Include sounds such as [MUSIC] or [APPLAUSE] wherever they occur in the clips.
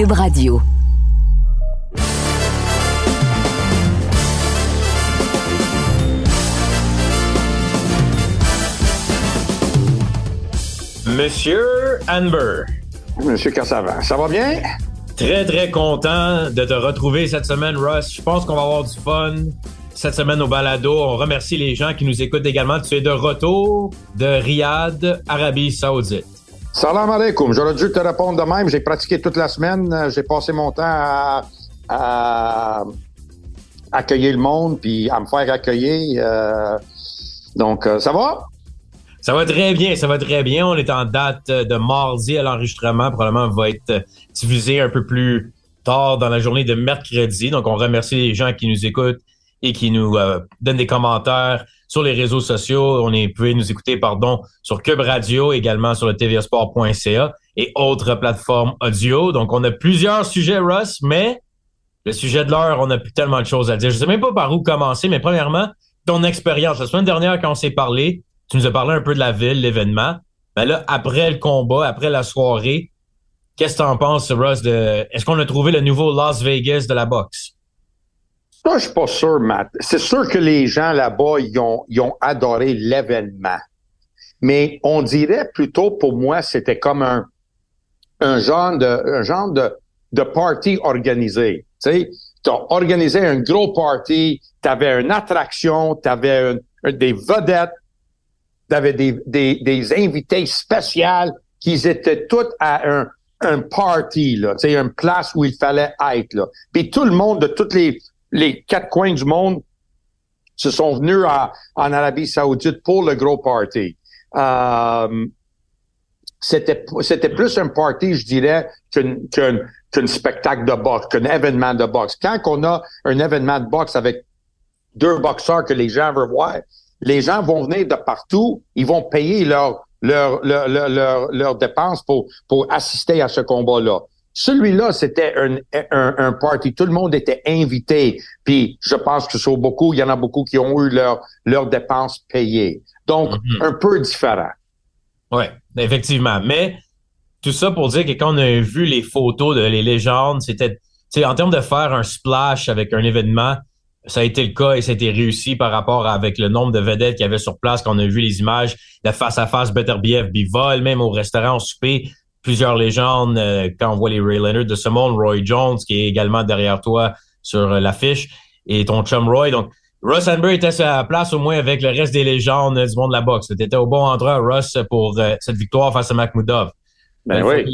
Cube Radio. Monsieur Amber. Monsieur Cassavant, ça va bien? Très, très content de te retrouver cette semaine, Russ. Je pense qu'on va avoir du fun cette semaine au balado. On remercie les gens qui nous écoutent également. Tu es de retour de Riyad, Arabie Saoudite. Salam alaikum. J'aurais dû te répondre de même. J'ai pratiqué toute la semaine. J'ai passé mon temps à, accueillir le monde puis à me faire accueillir. Euh, donc, euh, ça va? Ça va très bien, ça va très bien. On est en date de mardi à l'enregistrement. Probablement va être diffusé un peu plus tard dans la journée de mercredi. Donc, on remercie les gens qui nous écoutent et qui nous euh, donnent des commentaires sur les réseaux sociaux. On est, vous nous écouter, pardon, sur Cube Radio, également sur le tvsport.ca et autres plateformes audio. Donc, on a plusieurs sujets, Russ, mais le sujet de l'heure, on a plus tellement de choses à dire. Je sais même pas par où commencer, mais premièrement, ton expérience. La semaine dernière, quand on s'est parlé, tu nous as parlé un peu de la ville, l'événement. Mais là, après le combat, après la soirée, qu'est-ce que tu en penses, Russ, de est-ce qu'on a trouvé le nouveau Las Vegas de la boxe? Ça, je suis pas sûr, Matt. C'est sûr que les gens là-bas, ils ont, ils ont adoré l'événement. Mais on dirait plutôt pour moi, c'était comme un, un genre de, un genre de, de party organisé. Tu sais, t'as organisé un gros party, t'avais une attraction, t'avais une, des vedettes, t'avais des, des, des invités spéciaux qui étaient tous à un, un party, là, une place où il fallait être, là. Puis tout le monde de toutes les, les quatre coins du monde se sont venus en Arabie Saoudite pour le gros party. Euh, c'était plus un party, je dirais, qu'un spectacle de boxe, qu'un événement de boxe. Quand on a un événement de boxe avec deux boxeurs que les gens veulent voir, les gens vont venir de partout, ils vont payer leurs leur, leur, leur, leur, dépenses pour, pour assister à ce combat-là. Celui-là, c'était un, un, un, party. Tout le monde était invité. Puis je pense que sur beaucoup, il y en a beaucoup qui ont eu leurs dépenses payées. Donc, Mhm. un peu différent. Oui, effectivement. Mais tout ça pour dire que quand on a vu les photos de les légendes, c'était, tu sais, en termes de faire un splash avec un événement, ça a été le cas et ça a été réussi par rapport avec le nombre de vedettes qu'il y avait sur place quand on a vu les images de face à face Beterbiev Bivol, même au restaurant au souper, plusieurs légendes euh, quand on voit les Ray Leonard de ce monde, Roy Jones qui est également derrière toi sur euh, l'affiche et ton chum Roy. Donc Russ Amber était sur la place au moins avec le reste des légendes euh, du monde de la boxe. Tu étais au bon endroit, Russ, pour euh, cette victoire face à Makhmoudov. Ben oui.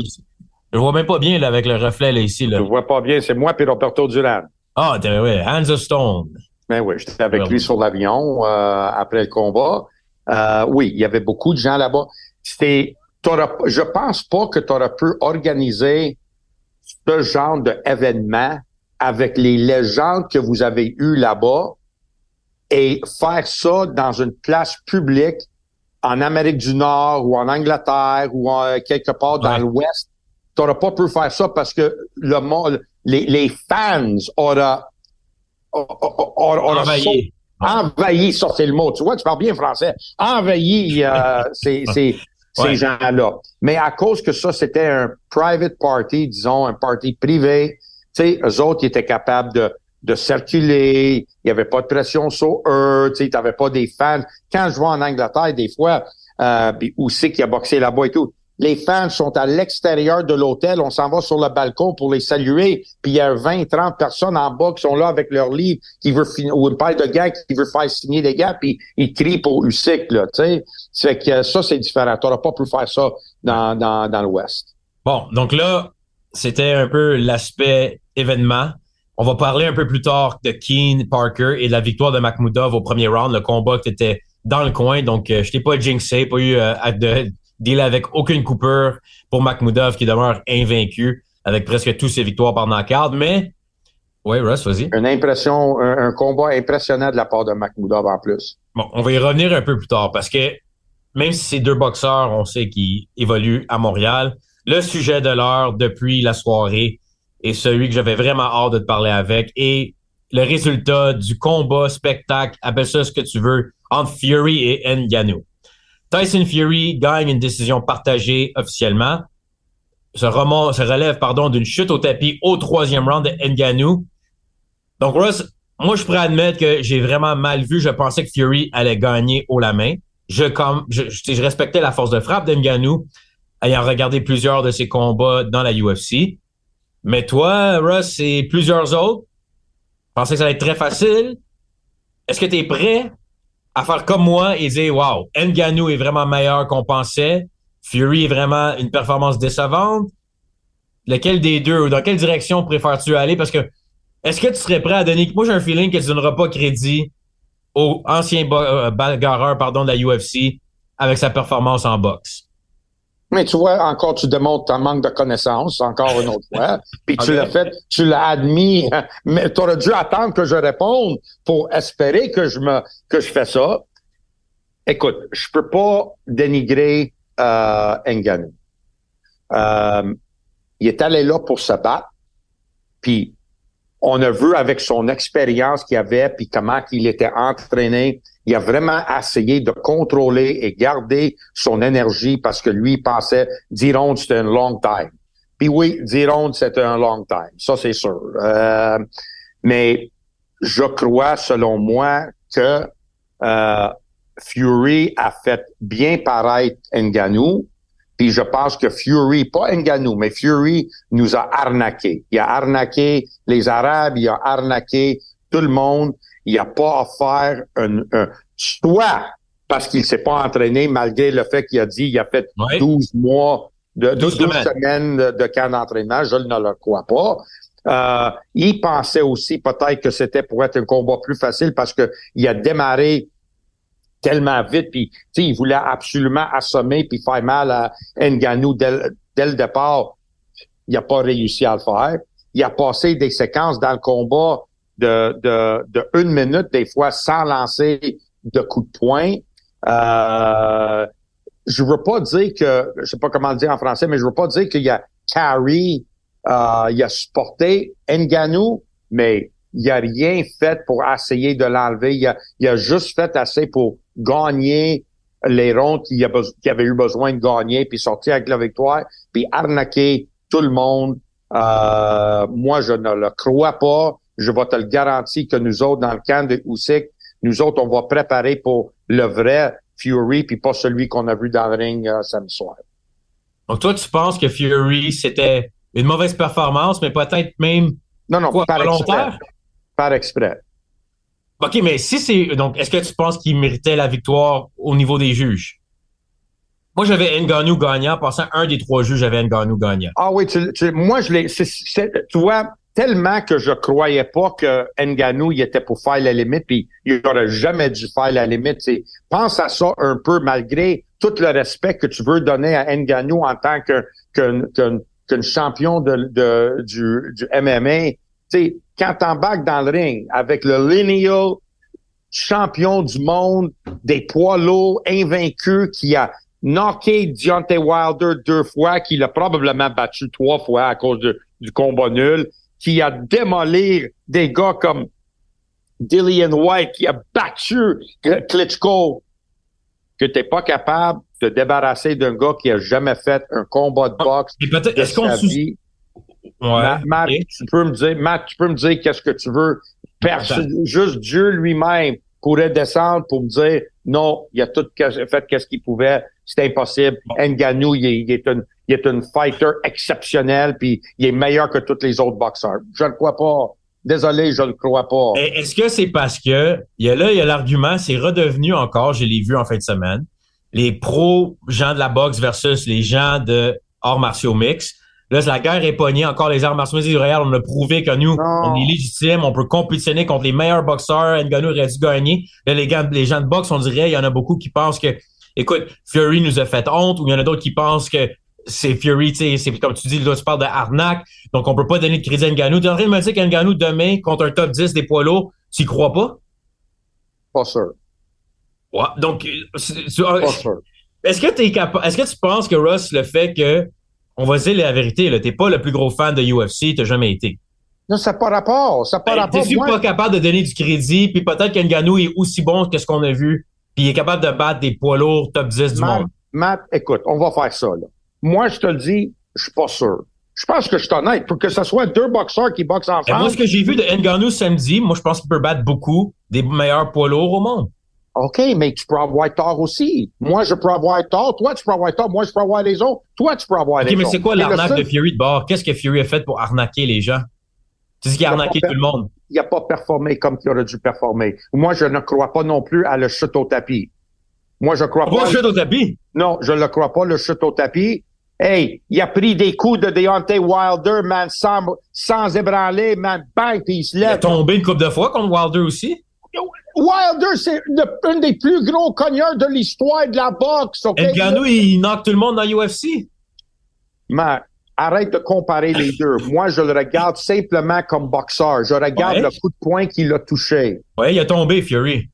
Je vois même pas bien là, avec le reflet là, ici. Là. Je vois pas bien, c'est moi puis Roberto Duran. Ah, ouais, Hands of Stone. Ben oui, j'étais avec lui sur l'avion euh, après le combat. Euh, oui, il y avait beaucoup de gens là-bas. C'était, je pense pas que tu aurais pu organiser ce genre d'événement avec les légendes que vous avez eues là-bas et faire ça dans une place publique en Amérique du Nord ou en Angleterre ou en- quelque part dans Ouais. l'Ouest. Tu n'aurais pas pu faire ça parce que le monde, les, les fans auraient, auraient, auraient Envahi. envahi, ça c'est le mot. Tu vois, tu parles bien français. Envahi euh, [LAUGHS] ces, ces, gens-là. Mais à cause que ça, c'était un private party, disons, un party privé, tu sais, eux autres, ils étaient capables de, de circuler, il n'y avait pas de pression sur eux, tu sais, t'avais pas des fans. Quand je vais en Angleterre, des fois, euh, où c'est qu'il a boxé là-bas et tout, les fans sont à l'extérieur de l'hôtel, on s'en va sur le balcon pour les saluer, puis il y a 20, 30 personnes en bas qui sont là avec leur livre, qui veut ou une paire de gars qui veut faire signer des gars, puis ils crient pour Usyk, là, tu sais. C'est que ça, c'est différent. T'auras pas pu faire ça dans, dans, dans l'Ouest. Bon, donc là, c'était un peu l'aspect événement. On va parler un peu plus tard de Keen Parker et de la victoire de Makhmoudov au premier round, le combat qui était dans le coin. Donc, euh, je t'ai pas jinxé, pas eu euh, à de deal avec aucune coupure pour Makhmoudov qui demeure invaincu avec presque tous ses victoires par knockout. Mais, ouais, Russ, vas-y. Une impression, un, un combat impressionnant de la part de Makhmoudov en plus. Bon, on va y revenir un peu plus tard parce que même si ces deux boxeurs, on sait qu'ils évoluent à Montréal, le sujet de l'heure depuis la soirée est celui que j'avais vraiment hâte de te parler avec et le résultat du combat, spectacle, appelle ça ce que tu veux, entre Fury et Ngannou. Tyson Fury gagne une décision partagée officiellement. se, se relève pardon, d'une chute au tapis au troisième round de Nganou. Donc, Russ, moi, je pourrais admettre que j'ai vraiment mal vu. Je pensais que Fury allait gagner haut la main. Je, respectais la force de frappe d'Nganou, ayant regardé plusieurs de ses combats dans la UFC. Mais toi, Russ, et plusieurs autres, pensais que ça allait être très facile? Est-ce que tu es prêt? À faire comme moi et dire, wow, Ngannou est vraiment meilleur qu'on pensait. Fury est vraiment une performance décevante. Lequel des deux ou dans quelle direction préfères-tu aller? Parce que est-ce que tu serais prêt à donner. Moi, j'ai un feeling que tu donneras pas crédit au ancien euh, bagarreur pardon, de la UFC avec sa performance en boxe. Mais tu vois, encore, tu démontres ton manque de connaissances, encore une autre fois. [LAUGHS] Puis tu l'as fait, tu l'as admis. [LAUGHS] Mais tu aurais dû attendre que je réponde pour espérer que je me, que je fais ça. Écoute, je peux pas dénigrer euh, Ngannou. Euh, il est allé là pour se battre. Puis on a vu avec son expérience qu'il avait, puis comment il était entraîné, il a vraiment essayé de contrôler et garder son énergie parce que lui pensait 10 rounds, c'était un long time. Puis oui, 10 rounds, c'était un long time. Ça, c'est sûr. Euh, mais je crois, selon moi, que euh, Fury a fait bien paraître Ngannou. Puis je pense que Fury, pas Ngannou, mais Fury nous a arnaqué. Il a arnaqué les Arabes, il a arnaqué tout le monde il n'y a pas faire un, un soit parce qu'il s'est pas entraîné malgré le fait qu'il a dit qu'il a fait 12 mois de 12, semaines, de, camp d'entraînement, je ne le crois pas. Euh, il pensait aussi peut-être que c'était pour être un combat plus facile parce que il a démarré tellement vite, puis il voulait absolument assommer puis faire mal à Nganou dès, dès le départ. Il n'a pas réussi à le faire. Il a passé des séquences dans le combat de, de, de une minute, des fois sans lancer de coups de poing. Euh, je veux pas dire que, je sais pas comment le dire en français, mais je veux pas dire qu'il y a carry, euh, il a supporté Nganou, mais il a rien fait pour essayer de l'enlever. Il a, il a juste fait assez pour gagner les rondes qu'il avait eu besoin de gagner, puis sortir avec la victoire, puis arnaquer tout le monde. Euh, moi, je ne le crois pas je vais te le garantir que nous autres, dans le camp de Usyk, nous autres, on va préparer pour le vrai Fury, puis pas celui qu'on a vu dans le ring euh, samedi soir. Donc toi, tu penses que Fury, c'était une mauvaise performance, mais peut-être même non, non, par volontaire? Exprès. Par exprès. OK, mais si c'est. Donc, est-ce que tu penses qu'il méritait la victoire au niveau des juges? Moi, j'avais Nganou gagnant. Passant un des trois juges, j'avais Nganou gagnant. Ah oui, tu, moi, je l'ai. Tu vois, tellement que je croyais pas que Nganou il était pour faire la limite puis il aurait jamais dû faire la limite. Pense à ça un peu malgré tout le respect que tu veux donner à Nganou en tant que qu'un champion de, du, du MMA. Sais, quand t'embarques dans le ring avec le lineal champion du monde des poids lourds invaincus qui a knocké Deontay Wilder deux fois, qui l'a probablement battu trois fois à cause du combat nul qui a démoli des gars comme Dillian White, qui a battu Klitschko, que t'es pas capable de débarrasser d'un gars qui a jamais fait un combat de boxe de est-ce qu'on. Ouais, Matt, tu peux me dire, Matt, tu peux me dire qu'est-ce que tu veux? juste Dieu lui-même pourrait descendre pour me dire non, il a tout fait qu'est-ce qu'il pouvait, c'est impossible. Nganou, il est, une, il est une fighter exceptionnel, puis il est meilleur que tous les autres boxeurs. Je ne crois pas. Désolé, je ne crois pas. Est-ce que c'est parce que il y a là, il y a l'argument, c'est redevenu encore, je l'ai vu en fin de semaine, les pros gens de la boxe versus les gens de hors martiaux mix. Là, la guerre est pognée. Encore les arts martiaux mix. on a prouvé que nous, on est légitime, on peut compétitionner contre les meilleurs boxeurs. Ngannou aurait dû gagner. Là, les, gars, les gens de boxe, on dirait, il y en a beaucoup qui pensent que, écoute, Fury nous a fait honte, ou il y en a d'autres qui pensent que c'est Fury, c'est comme tu dis, là, tu parles de arnaque, donc on peut pas donner de crédit à Ngannou. Tu es en train de me dire qu'Ngannou, demain, contre un top 10 des poids lourds, tu y crois pas? Pas sûr. Ouais, donc, ah, pas sûr. Est-ce que, es capable, est-ce que tu penses que Russ, le fait que, on va dire la vérité, tu n'es pas le plus gros fan de UFC, tu jamais été? Non, ça n'a pas rapport. Ça pas ben, rapport. T'es-tu pas capable de donner du crédit, puis peut-être qu'Ngannou est aussi bon que ce qu'on a vu, puis il est capable de battre des poids lourds top 10 du monde? Matt, écoute, on va faire ça, là. Moi, je te le dis, Je suis pas sûr. Je pense que je suis honnête. Pour que ce soit deux boxeurs qui boxent ensemble. moi, ce que j'ai vu de Ngannou samedi, moi, je pense qu'il peut battre beaucoup des meilleurs poids lourds au monde. OK, mais tu peux avoir tort aussi. Moi, je peux avoir tort. Toi, tu peux avoir tort. Moi, je peux avoir les autres. Toi, tu peux avoir les autres. OK, mais c'est quoi l'arnaque de Fury de bord? Qu'est-ce que Fury a fait pour arnaquer les gens? Tu dis qu'il a, arnaqué tout le monde. Il n'a pas performé comme il aurait dû performer. Moi, je ne crois pas non plus à le chute au tapis. Moi, je crois pas. Le chute au tapis? Non, je ne le crois pas, le chute au tapis. Hey, il a pris des coups de Deontay Wilder, man, sans, sans ébranler, man, bang, puis il se lève. Il a tombé une couple de fois contre Wilder aussi? Wilder, c'est un des plus gros cogneurs de l'histoire de la boxe. Okay? Ngannou, il knock tout le monde dans l'UFC. Mais arrête de comparer les deux. Moi, je le regarde simplement comme boxeur. Je regarde ouais. le coup de poing qu'il a touché. Oui, il a tombé, Fury.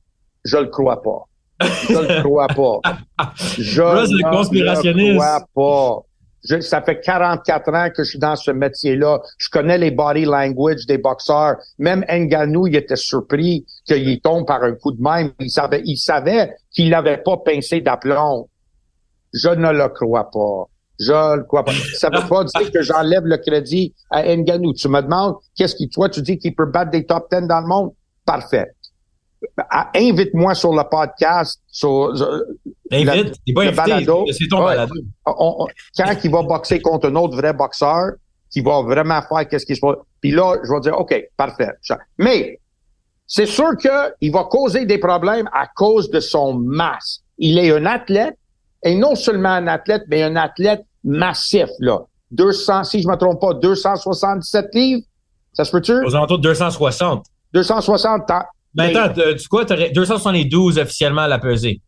Je le crois pas. Je le crois pas. [LAUGHS] Je conspirationniste. le crois pas. Je, ça fait 44 ans que je suis dans ce métier-là. Je connais les body language des boxeurs. Même Ngannou, il était surpris qu'il tombe par un coup de même. Il savait, il savait qu'il n'avait pas pincé d'aplomb. Je ne le crois pas. Je le crois pas. Ça veut pas dire que j'enlève le crédit à Ngannou. Tu me demandes, qu'est-ce qui, toi, tu dis qu'il peut battre des top 10 dans le monde? Parfait. Invite-moi sur le podcast, sur, Invite, il va balado. C'est ton balado. On, on, quand il va boxer contre un autre vrai boxeur, qui va vraiment faire qu'est-ce qu'il se passe. Puis là, je vais dire, OK, parfait. Mais, c'est sûr qu'il va causer des problèmes à cause de son masse. Il est un athlète, et non seulement un athlète, mais un athlète massif, là. 200, si je me trompe pas, 277 livres. Ça se peut-tu? Aux alentours de 260. 260. Ben, attends, tu quoi? 272 officiellement à la pesée.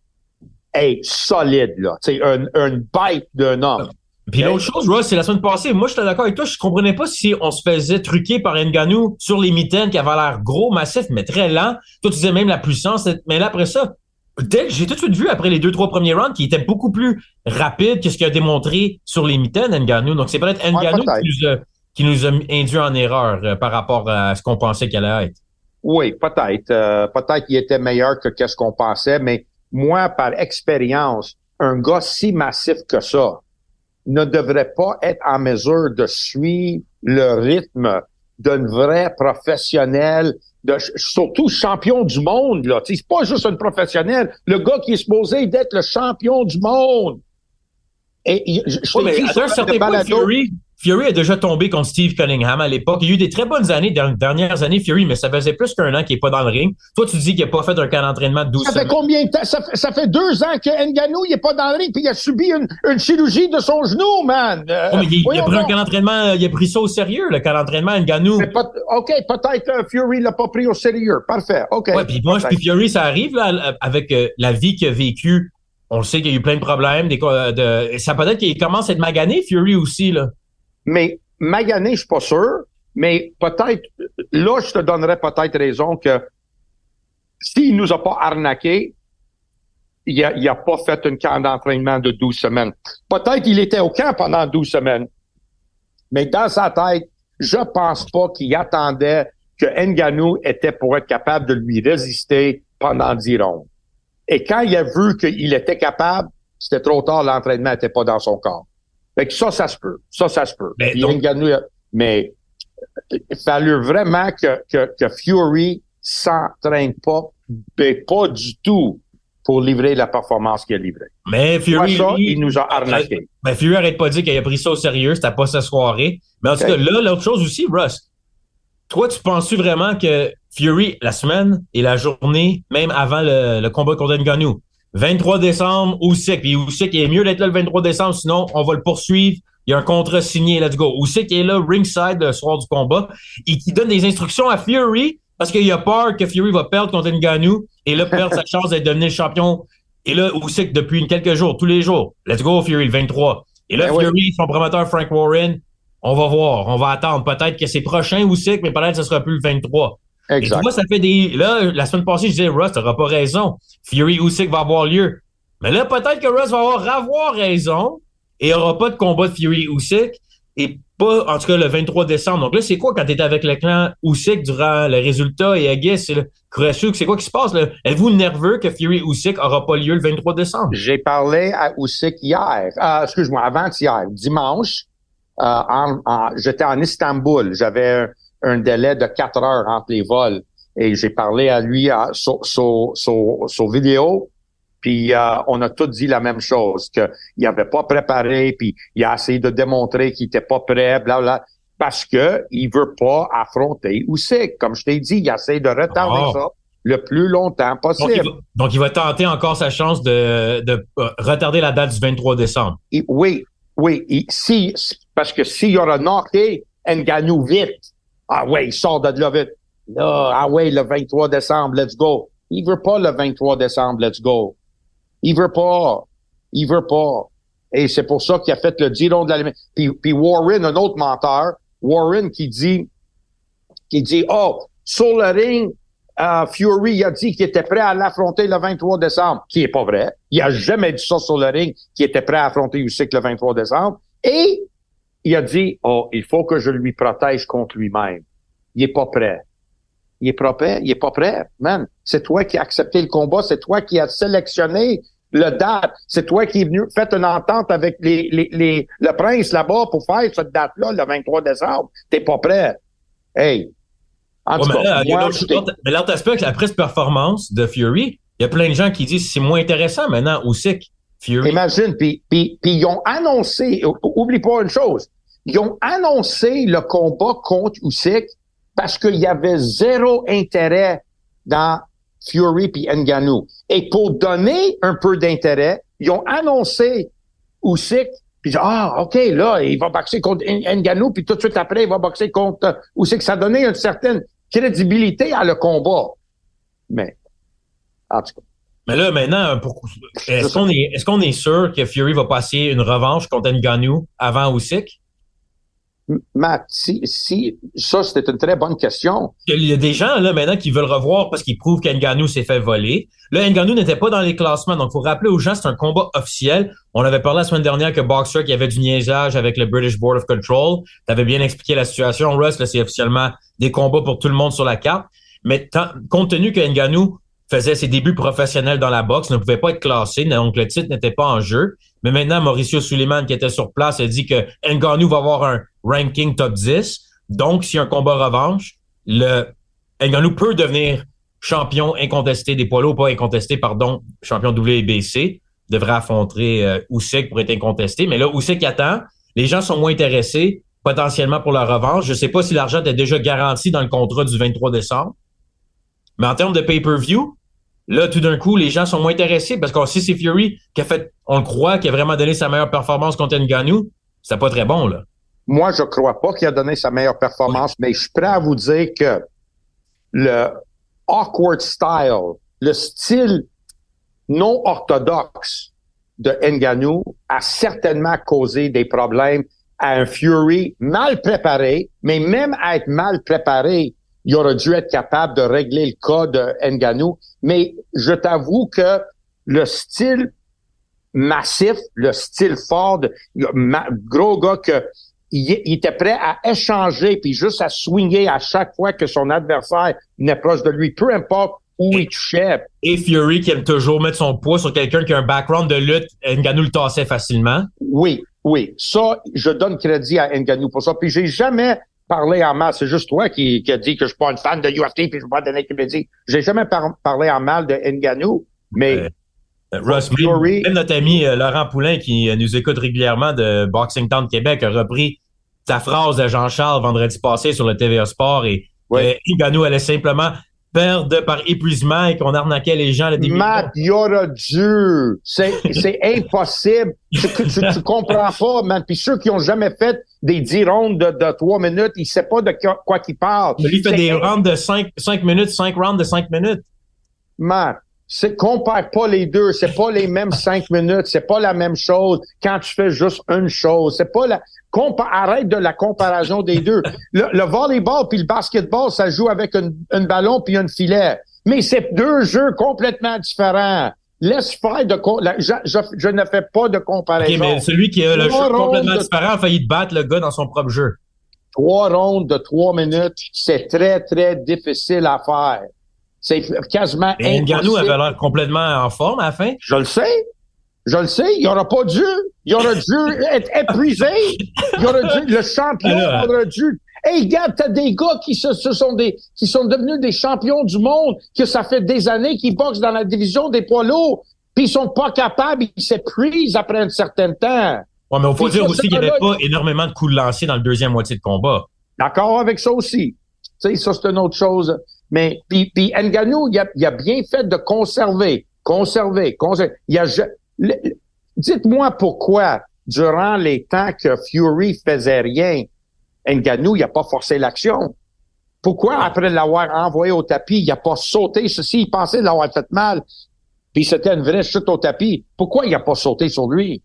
Hey, solide, là. C'est un, un bite d'un homme. Puis l'autre chose, Ross, c'est la semaine passée. Moi, j'étais d'accord avec toi. Je comprenais pas si on se faisait truquer par Ngannou sur les mitaines qui avaient l'air gros, massif, mais très lent. Toi, tu disais même la puissance. Mais là, après ça, j'ai tout de suite vu après les deux, trois premiers rounds qu'il était beaucoup plus rapide que ce qu'il a démontré sur les mitaines, Ngannou. Donc, c'est peut-être ouais, peut qui, nous a, qui nous a induit en erreur euh, par rapport à ce qu'on pensait qu'elle allait être. Oui, peut-être. Euh, peut-être qu'il était meilleur que qu'est-ce qu'on pensait, mais moi, par expérience, un gars si massif que ça ne devrait pas être en mesure de suivre le rythme d'un vrai professionnel, de, surtout champion du monde. là. C'est pas juste un professionnel. Le gars qui est supposé d'être le champion du monde. Et je, je mais à un certain point, Fury, Fury a déjà tombé contre Steve Cunningham à l'époque. Il y a eu des très bonnes années, dernières années, Fury, mais ça faisait plus qu'un an qu'il n'est pas dans le ring. Toi, tu dis qu'il n'a pas fait un camp d'entraînement de 12 Ça fait semaines. combien de temps? Ça fait, ça fait deux ans que Ngannou, il n'est pas dans le ring, puis il a subi une, une chirurgie de son genou, man. Euh, oh, mais il, il a pris un camp d'entraînement, il a pris ça au sérieux, le camp d'entraînement, Ngannou. Pas, OK, peut-être euh, Fury l'a pas pris au sérieux. Parfait, OK. Ouais, puis moi, puis Fury, ça arrive, là, avec euh, la vie qu'il a vécue. On le sait qu'il y a eu plein de problèmes. Des, de, ça peut-être qu'il commence à être magané, Fury aussi, là. Mais magané, je suis pas sûr, mais peut-être, là, je te donnerais peut-être raison que s'il nous a pas arnaqué, il a, a pas fait un camp d'entraînement de 12 semaines. Peut-être qu'il était au camp pendant 12 semaines. Mais dans sa tête, je pense pas qu'il attendait que Ngannou était pour être capable de lui résister pendant 10 rondes. Et quand il a vu qu'il était capable, c'était trop tard, l'entraînement n'était pas dans son corps. Fait que ça, ça se peut. Ça, ça se peut. Mais, donc, Ngannou, mais il fallait vraiment que, que, que Fury s'entraîne pas, mais pas du tout pour livrer la performance qu'il a livrée. Mais Fury, ça, il nous a arnaqué. Mais Fury arrête pas de dire qu'il a pris ça au sérieux, c'était pas sa soirée. Mais en tout cas, là, l'autre chose aussi, Russ, toi, tu penses-tu vraiment que Fury, la semaine et la journée, même avant le, le combat contre Ngannou, 23 décembre, Usyk, puis Usyk, il est mieux d'être là le 23 décembre, sinon on va le poursuivre. Il y a un contrat signé, let's go. Usyk est là, ringside, le soir du combat, et qui donne des instructions à Fury parce qu'il a peur que Fury va perdre contre Ngannou et là, perdre sa [LAUGHS] chance d'être devenu champion. Et là, Usyk, depuis quelques jours, tous les jours, let's go Fury, le 23. Et là, Ben Fury, oui. son promoteur Frank Warren, on va voir, on va attendre. Peut-être que c'est prochain Usyk, mais peut-être que ce sera plus le 23. Et tu Exact. vois, ça fait des. Là, la semaine passée, je disais, Russ, t'auras pas raison. Fury Usyk va avoir lieu. Mais là, peut-être que Russ va avoir, avoir raison et il n'y aura pas de combat de Fury Usyk et pas, en tout cas, le 23 décembre. Donc là, c'est quoi quand t'es avec le clan Usyk durant le résultat et Aguess, c'est le c'est quoi qui se passe? Êtes-vous nerveux que Fury Usyk aura pas lieu le 23 décembre? J'ai parlé à Usyk hier, euh, excuse-moi, avant-hier, dimanche. en, j'étais en Istanbul. J'avais un, délai de quatre heures entre les vols. Et j'ai parlé à lui sur, sur, vidéo. Puis on a tous dit la même chose, qu'il n'avait pas préparé, puis il a essayé de démontrer qu'il était pas prêt, bla bla parce que il veut pas affronter c'est Comme je t'ai dit, il essaie de retarder ah. ça le plus longtemps possible. Donc il, va, tenter encore sa chance de, de euh, retarder la date du 23 décembre. oui, oui. si, parce que s'il aura knocké Nganou vite, ah ouais, il sort de là vite. Là, ah ouais, le 23 décembre, let's go. Il veut pas le 23 décembre, let's go. Il veut pas. Il veut pas. Et c'est pour ça qu'il a fait le giron de la puis, puis Warren, un autre menteur, Warren qui dit, qui dit, oh, sur le ring, uh, Fury a dit qu'il était prêt à l'affronter le 23 décembre, qui est pas vrai. Il a jamais dit ça sur le ring, qu'il était prêt à affronter Usyk le 23 décembre. Et il a dit, oh, il faut que je lui protège contre lui-même. Il est pas prêt. Il est pas prêt. Il est pas prêt, man. C'est toi qui as accepté le combat. C'est toi qui as sélectionné le date. C'est toi qui es venu, fait une entente avec les, les, les le prince là-bas pour faire cette date-là, le 23 décembre. T'es pas prêt. Hey. En tout cas, mais l'autre aspect avec la prise performance de Fury, il y a plein de gens qui disent c'est moins intéressant maintenant Usyk, Fury. Imagine, puis ils ont annoncé, oublie pas une chose, ils ont annoncé le combat contre Usyk parce qu'il y avait zéro intérêt dans Fury puis Ngannou. Et pour donner un peu d'intérêt, ils ont annoncé Usyk puis ah ok là il va boxer contre Ngannou puis tout de suite après il va boxer contre Usyk. Ça donnait une certaine crédibilité à le combat. Mais en tout cas. Mais là, maintenant, est-ce qu'on est, est-ce qu'on est sûr que Fury va passer une revanche contre Ngannou avant Usyk? Matt, si, si, ça, c'était une très bonne question. Il y a des gens, là, maintenant, qui veulent revoir parce qu'ils prouvent qu'Enganou s'est fait voler. Là, Ngannou n'était pas dans les classements. Donc, faut rappeler aux gens, c'est un combat officiel. On avait parlé la semaine dernière que Boxer, qui avait du niaisage avec le British Board of Control. T'avais bien expliqué la situation. Russ, là, c'est officiellement des combats pour tout le monde sur la carte. Mais compte tenu que Ngannou faisait ses débuts professionnels dans la boxe, ne pouvait pas être classé, donc le titre n'était pas en jeu. Mais maintenant, Mauricio Suleiman, qui était sur place, a dit que Ngannou va avoir un ranking top 10. Donc, s'il y a un combat revanche, le Ngannou peut devenir champion incontesté des poids lourds, pas incontesté, pardon, champion WBC, devrait affronter euh, pour être incontesté. Mais là, Usyk attend. Les gens sont moins intéressés potentiellement pour la revanche. Je sais pas si l'argent est déjà garanti dans le contrat du 23 décembre. Mais en termes de pay-per-view, là, tout d'un coup, les gens sont moins intéressés parce qu'on sait c'est Fury qui a fait, on le croit, qui a vraiment donné sa meilleure performance contre Ngannou. C'est pas très bon, là. Moi, je crois pas qu'il a donné sa meilleure performance, mais je suis prêt à vous dire que le awkward style, le style non orthodoxe de Ngannou a certainement causé des problèmes à un Fury mal préparé, mais même à être mal préparé, il aurait dû être capable de régler le cas de Nganou. Mais je t'avoue que le style massif, le style fort, de, gros gars que il, était prêt à échanger puis juste à swinguer à chaque fois que son adversaire n'est proche de lui, peu importe où il touchait. Et Fury qui aime toujours mettre son poids sur quelqu'un qui a un background de lutte, Nganou le tassait facilement. Oui, oui. Ça, je donne crédit à Nganou pour ça. Puis j'ai jamais parler en mal. C'est juste toi qui, qui a dit que je suis pas une fan de UFC puis je veux pas donner dit. J'ai jamais parlé en mal de Ngannou, mais euh, Ross, même, notre ami euh, Laurent Poulain qui euh, nous écoute régulièrement de Boxing Town Québec a repris ta phrase de Jean-Charles vendredi passé sur le TVA Sport et ouais. Ngannou allait simplement perdre par épuisement et qu'on arnaquait les gens le début. Matt, dû. C'est, c'est impossible. tu, tu, tu, comprends pas, man. Puis ceux qui ont jamais fait des 10 rondes de, de 3 minutes, il sait pas de quoi, qu'il parle. Mais lui fait des rounds de 5, 5 minutes, 5 rounds de 5 minutes. Matt, c'est compare pas les deux, c'est pas les mêmes 5 minutes, c'est pas la même chose quand tu fais juste une chose, c'est pas la arrête de la comparaison des deux. Le, volleyball puis le basketball, ça joue avec un ballon puis un filet. Mais c'est deux jeux complètement différents. Laisse faire de je, je, ne fais pas de comparaison. Okay, mais celui qui a le jeu complètement différent a failli battre le gars dans son propre jeu. Trois rondes de trois minutes, c'est très, très difficile à faire. C'est quasiment et Ngannou avait l'air complètement en forme à la fin. Je le sais. Je le sais, il aurait pas dû. Il aurait dû [LAUGHS] être épuisé. Il aurait dû, le champion aurait dû. Hey, regarde, t'as des gars qui se, sont des, qui sont devenus des champions du monde, que ça fait des années qu'ils boxent dans la division des poids lourds, puis ils sont pas capables, ils s'épuisent après un certain temps. Ouais, mais il faut dire aussi qu'il n'y avait pas énormément de coups de lancer dans le deuxième moitié de combat. D'accord avec ça aussi. Tu sais, ça, c'est une autre chose. Mais, puis, puis Nganou, il a, il a bien fait de conserver, conserver, conserver. Il a, dites-moi pourquoi, durant les temps que Fury faisait rien, Nganou, il n'a pas forcé l'action. Pourquoi, après l'avoir envoyé au tapis, il n'a pas sauté ceci, il pensait l'avoir fait mal, puis c'était une vraie chute au tapis. Pourquoi il n'a pas sauté sur lui?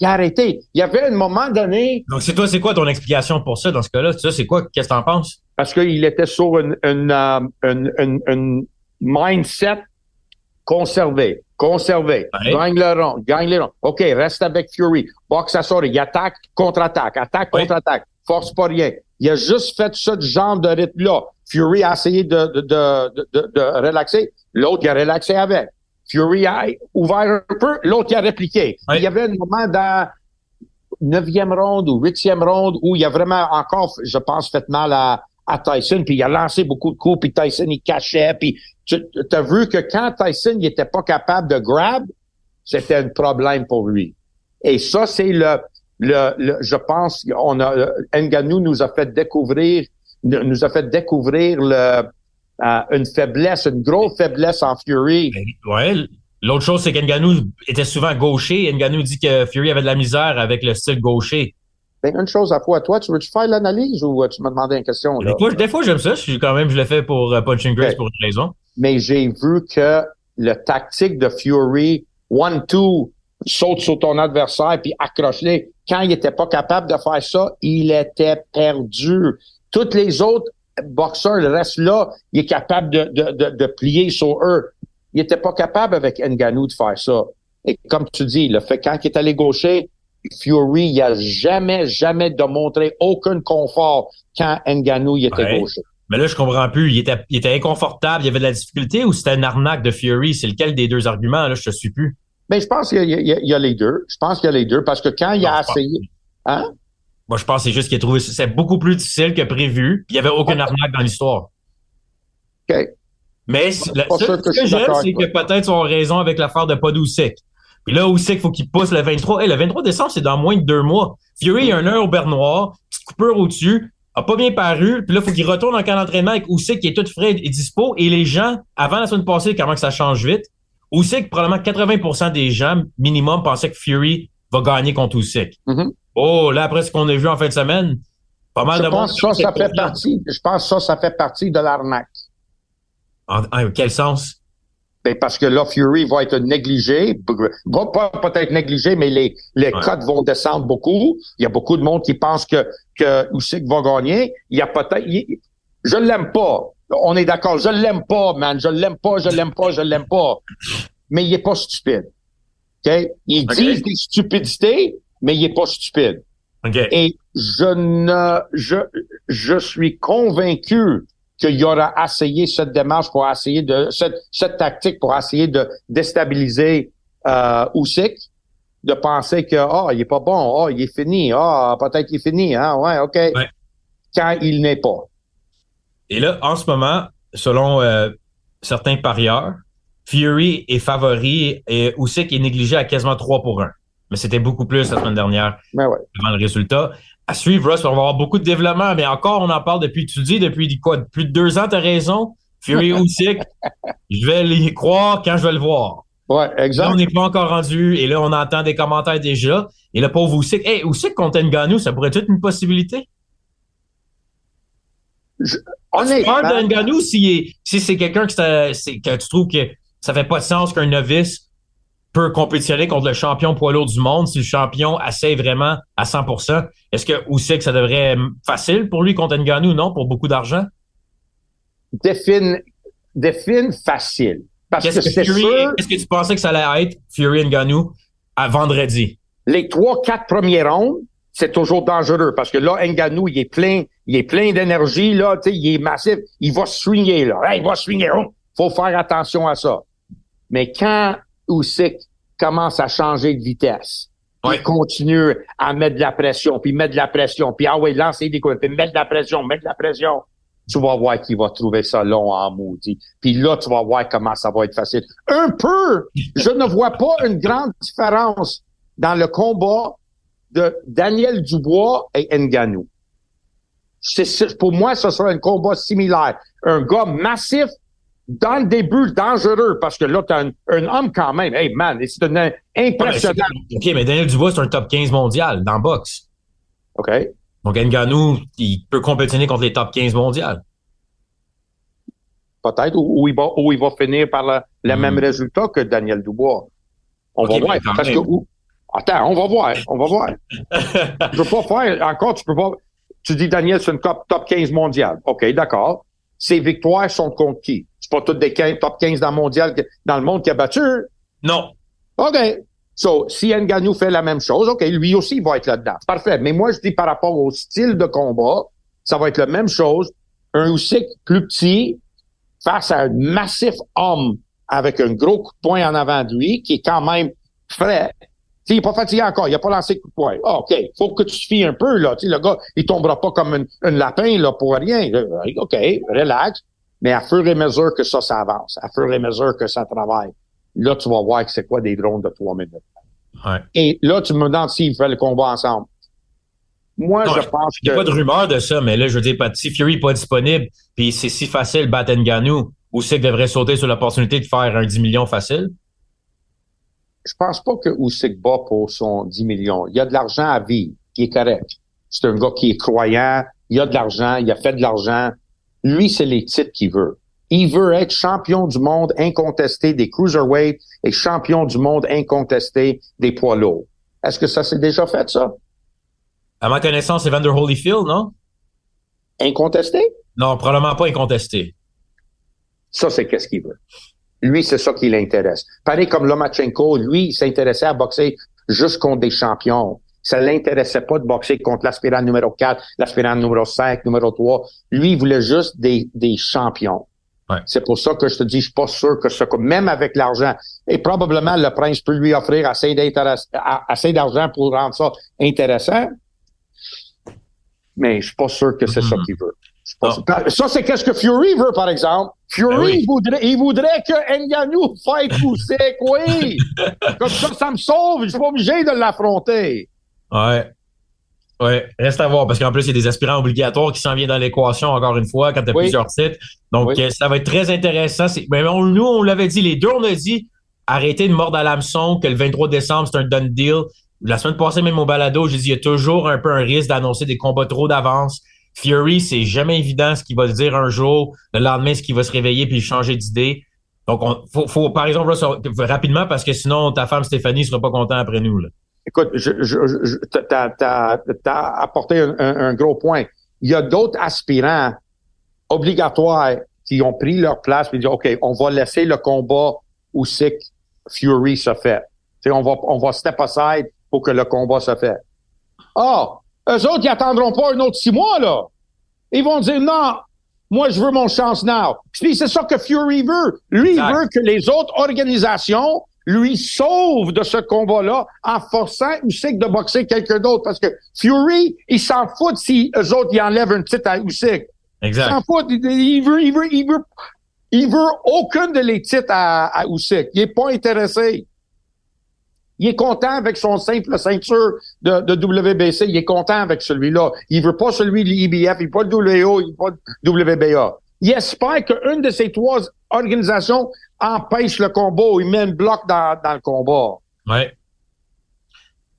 Il a arrêté. Il y avait un moment donné. Donc, c'est toi, c'est quoi ton explication pour ça dans ce cas-là? Ça, c'est quoi? Qu'est-ce que t'en penses? Parce qu'il était sur une, une, euh, une, une, une mindset conservé, conservé, gagne le rond, gagne le rond. OK, reste avec Fury. Box à il attaque, contre-attaque, attaque, contre-attaque. Force pas rien. Il a juste fait ce genre de rythme-là. Fury a essayé de, de, de, de, de relaxer. L'autre, il a relaxé avec. Fury a ouvert un peu, l'autre il a répliqué. Il y avait un moment dans neuvième ronde ou huitième ronde où il a vraiment encore, je pense, fait mal à, à Tyson, puis il a lancé beaucoup de coups, puis Tyson il cachait, puis tu as vu que quand Tyson il était pas capable de grab, c'était un problème pour lui. Et ça, c'est le, le, je pense, on a, Nganou nous a fait découvrir, nous a fait découvrir le, euh, une faiblesse, une grosse faiblesse en Fury. Ben, ouais. L'autre chose, c'est qu'Enganou était souvent gaucher. Nganou dit que Fury avait de la misère avec le style gaucher. Ben, une chose à fois, toi, tu veux-tu faire l'analyse ou euh, tu m'as demandé une question? Là? Des fois, j'aime ça. Je suis quand même, je l'ai fait pour uh, Punching Grace pour une raison. Mais j'ai vu que le tactique de Fury, one-two, saute sur ton adversaire puis accroche-les. Quand il était pas capable de faire ça, il était perdu. Toutes les autres boxeur, le reste là, il est capable de, de, de, plier sur eux. Il était pas capable avec Nganou de faire ça. Et comme tu dis, le fait quand il est allé gaucher, Fury, il a jamais, jamais démontré aucun confort quand Nganou il était gaucher. Mais là, je comprends plus. Il était, il était inconfortable, il y avait de la difficulté ou c'était une arnaque de Fury? C'est lequel des deux arguments? Là, je te suis plus. Ben, je pense qu'il y, y, a les deux. Je pense qu'il y a les deux parce que quand il a essayé, hein? Moi, je pense que c'est juste qu'il a trouvé c'est beaucoup plus difficile que prévu. Puis il n'y avait aucune arnaque dans l'histoire. OK. Mais ce que, j'aime, c'est que peut-être ils ont raison avec l'affaire de Podoucek. Puis là, aussi, il faut qu'il pousse le 23. Hey, le 23 décembre, c'est dans moins de deux mois. Fury, il y a un heure au Bernois, petite coupure au-dessus, a pas bien paru. Puis là, il faut qu'il retourne en camp d'entraînement avec Usyk qui est tout frais et dispo. Et les gens, avant la semaine passée, comment que ça change vite, Usyk, probablement 80% des gens, minimum, pensaient que Fury va gagner contre Usyk. Mm-hmm. Oh, là, après ce qu'on a vu en fin de semaine, pas mal je de pense ça, ça fait partie, je pense que ça, ça fait partie de l'arnaque. En, quel sens? Ben parce que là, Fury va être négligé, va pas peut-être négligé, mais les, les cotes vont descendre beaucoup. Il y a beaucoup de monde qui pense que, que Usyk va gagner. Il y a peut-être, je l'aime pas. On est d'accord. Je l'aime pas, man. Je l'aime pas, je l'aime pas, je l'aime pas. Mais il est pas stupide. OK? Il dit des stupidités, mais il est pas stupide. Et je ne, je, je suis convaincu qu'il aura essayé cette démarche pour essayer de, cette, cette tactique pour essayer de déstabiliser euh, Usyk, de penser que, ah, oh, il est pas bon, ah, oh, il est fini, ah, oh, peut-être qu'il est fini, hein, ouais, OK. Quand il n'est pas. Et là, en ce moment, selon euh, certains parieurs, Fury est favori et Usyk est négligé à quasiment 3 pour 1 mais c'était beaucoup plus la semaine dernière ben ouais. le résultat. À suivre, Russ, on va avoir beaucoup de développement, mais encore, on en parle depuis, tu dis, depuis quoi, plus de deux ans, tu as raison. Fury [LAUGHS] Usyk, je vais les croire quand je vais le voir. Ouais, exact. Là, on n'est pas encore rendu, et là, on entend des commentaires déjà. Et le pauvre Usyk, hey, Usyk contre Nganou, ça pourrait être une possibilité? Je, honnêtement. Tu de si, si c'est quelqu'un que, que tu trouves que ça fait pas de sens qu'un novice peut compétitionner contre le champion poids lourd du monde si le champion essaie vraiment à 100%. Est-ce que aussi que ça devrait être facile pour lui contre Ngannou, non, pour beaucoup d'argent? Défine, défine facile. Parce que, c'est sûr... Est-ce que tu pensais que ça allait être Fury Ngannou à vendredi? Les trois, quatre premiers rondes, c'est toujours dangereux parce que là, Ngannou, il est plein, il est plein d'énergie, là, tu sais, il est massif, il va swinguer, là. il va swinguer. Oh, faut faire attention à ça. Mais quand Usyk commence à changer de vitesse. Ouais. Il continue à mettre de la pression, puis mettre de la pression, puis ah ouais, lancer des coups, puis mettre de la pression, mettre de la pression. Tu vas voir qu'il va trouver ça long en maudit. Puis là, tu vas voir comment ça va être facile. Un peu, je ne vois pas une grande différence dans le combat de Daniel Dubois et Nganou. Pour moi, ce sera un combat similaire. Un gars massif, dans le début, dangereux, parce que là, t'as un, un homme quand même. Hey, man, c'est un impressionnant. OK, mais Daniel Dubois, c'est un top 15 mondial dans le boxe. OK? Donc, Ngannou, il peut compétitionner contre les top 15 mondiales. Peut-être, ou, ou il va, ou il va finir par le, le Hmm. même résultat que Daniel Dubois. On va voir. quand Parce même. que, ou- attends, on va voir, on va voir. [LAUGHS] Je peux pas faire, encore, tu peux pas, tu dis Daniel, c'est une top, top 15 mondial. OK, d'accord. Ses victoires sont contre qui? Pas toutes des 15 top 15 dans le mondial, dans le monde qui a battu. non. OK. So, si Ngannou fait la même chose, OK, lui aussi il va être là-dedans. Parfait. Mais moi, je dis par rapport au style de combat, ça va être la même chose. Un Usyk plus petit face à un massif homme avec un gros coup de poing en avant de lui, qui est quand même frais. Tu sais, il est pas fatigué encore, il a pas lancé de coup de poing. Ah, OK, faut que tu te fies un peu, là. Tu sais, le gars, il tombera pas comme un, un lapin, là, pour rien. Euh, OK, relax. Mais à fur et à mesure que ça, ça avance, à fur et à mesure que ça travaille, là, tu vas voir que c'est quoi des drones de trois minutes. Ouais. Et là, tu me demandes s'ils font le combat ensemble. Moi, Non, je pense Il n'y a que... pas de rumeur de ça, mais là, je veux dire, si Fury n'est pas disponible, puis c'est si facile Ngannou, ou c'est que devrait sauter sur l'opportunité de faire un 10 millions facile? je pense pas que Usyk bat pour son 10 millions. Il y a de l'argent à vivre, qui est correct. C'est un gars qui est croyant, il a de l'argent, il a fait de l'argent. Lui, c'est les titres qu'il veut. Il veut être champion du monde incontesté des cruiserweight et champion du monde incontesté des poids lourds. Est-ce que ça s'est déjà fait, ça? À ma connaissance, c'est Vander Holyfield, non? Incontesté? Non, probablement pas incontesté. Ça, c'est qu'est-ce qu'il veut. Lui, c'est ça qui l'intéresse. Pareil comme Lomachenko, lui, il s'intéressait à boxer juste contre des champions. Ça l'intéressait pas de boxer contre l'aspirant numéro 4, l'aspirant numéro 5, numéro 3. Lui, il voulait juste des, des champions. Ouais. C'est pour ça que je te dis, je suis pas sûr que ce, même avec l'argent, et probablement le prince peut lui offrir assez, assez d'argent pour rendre ça intéressant. Mais je suis pas sûr que c'est ça Mhm. qu'il veut. Sûr. Ça, c'est qu'est-ce que Fury veut, par exemple. Fury, Ben oui. il, voudrait, il voudrait que Ngannou fight [LAUGHS] Usyk, oui. Comme ça, ça me sauve. Je suis pas obligé de l'affronter. Ouais. Ouais, reste à voir, parce qu'en plus, il y a des aspirants obligatoires qui s'en viennent dans l'équation, encore une fois, quand tu as Oui. plusieurs titres. Donc, Oui. euh, ça va être très intéressant. C'est- Mais on- nous, on l'avait dit, les deux, on a dit, arrêtez de mordre à l'hameçon, que le 23 décembre, c'est un done deal. La semaine passée, même au balado, j'ai dit, il y a toujours un peu un risque d'annoncer des combats trop d'avance. Fury, c'est jamais évident ce qu'il va dire un jour, le lendemain, ce qu'il va se réveiller puis changer d'idée? Donc, on, faut, faut, par exemple, là, rapidement, parce que sinon, ta femme Stéphanie sera pas contente après nous. Là. Écoute, je, je, je, t'as, t'as, t'as apporté un, un- un gros point. Il y a d'autres aspirants obligatoires qui ont pris leur place et dit OK, on va laisser le combat où c'est que Fury se fait. Tu sais, on va, on va step aside pour que le combat se fait. Ah, eux autres, ils attendront pas un autre six mois, là. Ils vont dire non, moi, je veux mon chance now. Puis c'est ça que Fury veut. Lui, Exact. il veut que les autres organisations lui sauvent de ce combat-là en forçant Usyk de boxer quelqu'un d'autre. Parce que Fury, il s'en fout si eux autres, ils enlèvent un titre à Usyk. Il Exact. s'en fout. Il il veut, il veut, il veut, il veut aucun de les titres à, à Usyk. Il est pas intéressé. Il est content avec son simple ceinture de, de WBC. Il est content avec celui-là. Il veut pas celui de l'IBF. Il veut pas le WO. Il veut pas le WBA. Il espère qu'une de ces trois organisations empêche le combat ou il met un bloc dans, dans le combat. Ouais.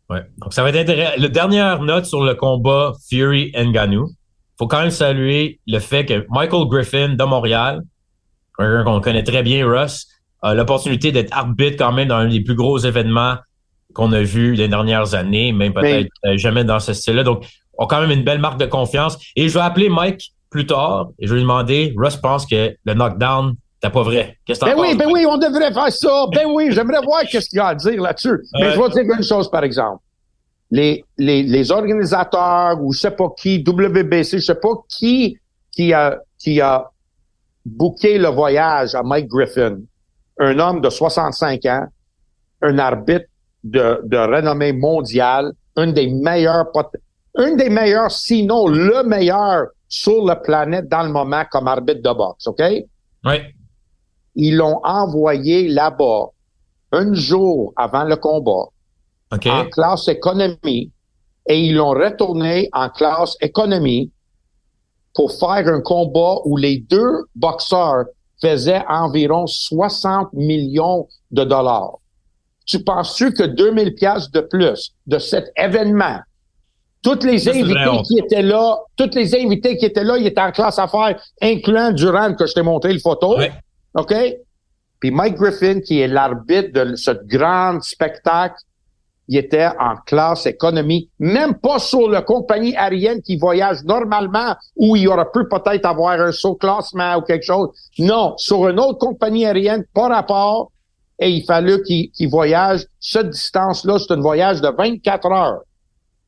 Ouais. Donc, ça va être intéressant. La dernière note sur le combat Fury Ngannou. Faut quand même saluer le fait que Michael Griffin de Montréal, quelqu'un qu'on connaît très bien, Russ, a l'opportunité d'être arbitre quand même dans un des plus gros événements qu'on a vu les dernières années, même peut-être euh, jamais dans ce style-là. Donc, on a quand même une belle marque de confiance. Et je vais appeler Mike plus tard et je vais lui demander, Russ pense que le knockdown, t'as pas vrai. Qu'est-ce que Ben oui, ben oui, on devrait faire ça. Ben oui, j'aimerais voir qu'est-ce qu'il y a à dire là-dessus. Mais je vais te dire une chose, par exemple. Les, les, les organisateurs ou je sais pas qui, WBC, je sais pas qui, qui a, qui a booké le voyage à Mike Griffin. Un homme de 65 ans un arbitre de, de renommée mondiale, une des meilleures, une des meilleures, sinon le meilleur sur la planète dans le moment comme arbitre de boxe, OK? Oui. Ils l'ont envoyé là-bas un jour avant le combat en classe économie et ils l'ont retourné en classe économie pour faire un combat où les deux boxeurs faisaient environ 60 millions de dollars. Tu penses-tu que 2000 pièces de plus de cet événement toutes les invités qui étaient là, toutes les invités qui étaient là, ils étaient en classe affaires, incluant Durant, que je t'ai montré le photo. OK? Puis Mike Griffin, qui est l'arbitre de ce grand spectacle, il était en classe économie, même pas sur la compagnie aérienne qui voyage normalement, où il aurait pu peut-être avoir un saut classement ou quelque chose. Non, sur une autre compagnie aérienne, pas rapport, et il fallait qu'il voyage. Cette distance-là, c'est un voyage de 24 heures.